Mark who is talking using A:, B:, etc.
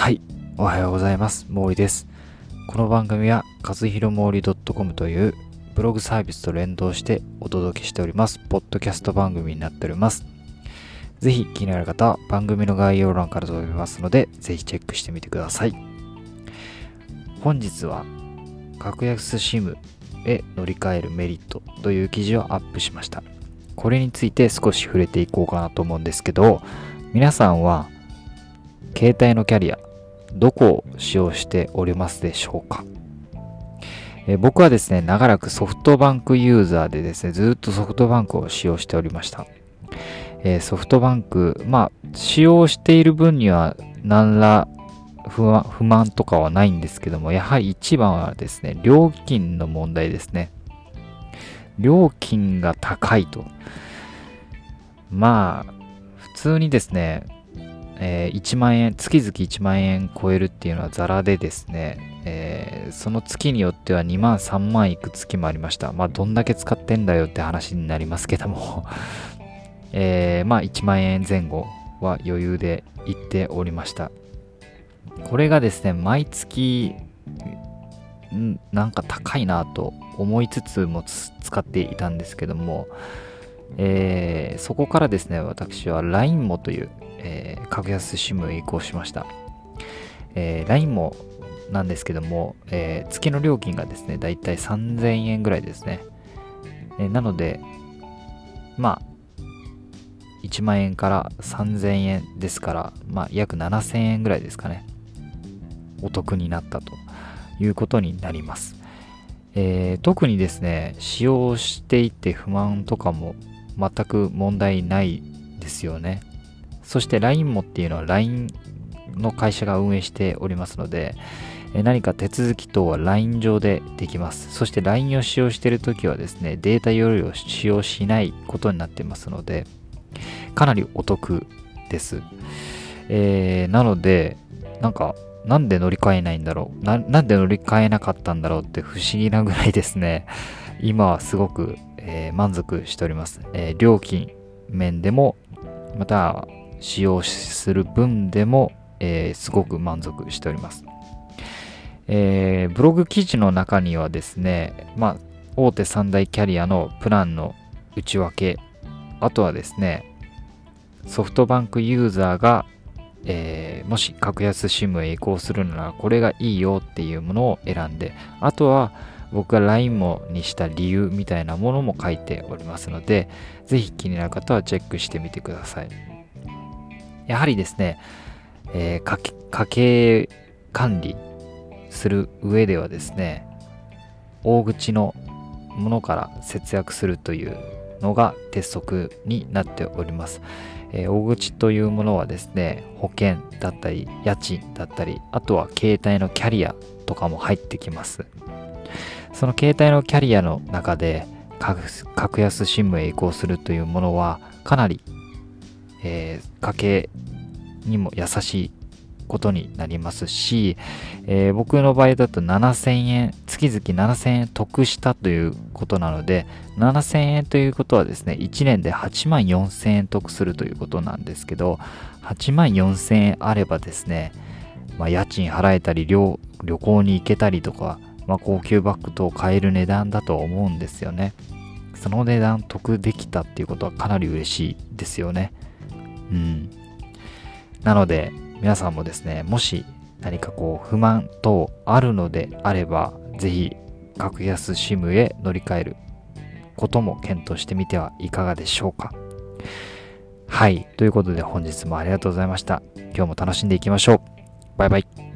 A: はい、おはようございます。毛利です。この番組は、和弘毛利 .com というブログサービスと連動してお届けしております、ポッドキャスト番組になっております。ぜひ気になる方は番組の概要欄から飛びますので、ぜひチェックしてみてください。本日は、格安 SIM へ乗り換えるメリットという記事をアップしました。これについて少し触れていこうかなと思うんですけど、皆さんは携帯のキャリア、どこを使用しておりますでしょうか、え僕はですね、長らくソフトバンクユーザーでですね、ずっとソフトバンクを使用しておりました。えソフトバンク、まあ、使用している分には何ら不安不満とかはないんですけども、やはり一番はですね、料金の問題ですね。料金が高いと。まあ、普通にですね、えー1万円、月々1万円超えるっていうのはザラでですね、えーその月によっては2万、3万いく月もありました。まあ、どんだけ使ってんだよって話になりますけども、えーまあ、1万円前後は余裕で行っておりました。これがですね、毎月、んなんか高いなと思いつつも使っていたんですけども、えーそこからですね、私は LINE もという、えー格安 SIM へ移行しました。えー LINE もなんですけども、えー月の料金がですね、だいたい3000円ぐらいですね。えなので、まあ、1万円から3000円ですから、まあ、約7000円ぐらいですかね。お得になったということになります。えー特にですね、使用していて不満とかも全く問題ないですよね。そして LINE もっていうのは LINE の会社が運営しておりますので、何か手続き等は LINE 上でできます。そして LINE を使用しているときはですね、データ容量を使用しないことになっていますので、かなりお得です。えーなので、なんか、なんで乗り換えないんだろう？な、なんで乗り換えなかったんだろうって不思議なぐらいですね、今はすごく、えー満足しております。えー料金面でも、また使用する分でも、えーすごく満足しております。えーブログ記事の中にはですね、まあ、大手三大キャリアのプランの内訳、あとはですね、ソフトバンクユーザーが、えーもし格安 SIM へ移行するならこれがいいよっていうものを選んで、あとは僕が LINE もにした理由みたいなものも書いておりますので、ぜひ気になる方はチェックしてみてください。やはりですね、えー家計家計管理する上ではですね、大口のものから節約するというのが鉄則になっております。えー大口というものはですね、保険だったり、家賃だったり、あとは携帯のキャリアとかも入ってきます。その携帯のキャリアの中で、格安 SIM へ移行するというものは、かなり、えー家計にも優しいことになりますし、えー僕の場合だと7000円、月々7000円得したということなので、7000円ということはですね、1年で8万4000円得するということなんですけど、8万4000円あればですね、まあ、家賃払えたり旅、旅行に行けたりとか、まあ、高級バッグ等を買える値段だと思うんですよね。その値段得できたっていうことはかなり嬉しいですよね。うん。なので、皆さんもですね、もし何かこう不満等あるのであれば、ぜひ格安 SIM へ乗り換えることも検討してみてはいかがでしょうか。はい。ということで本日もありがとうございました。今日も楽しんでいきましょう。バイバイ。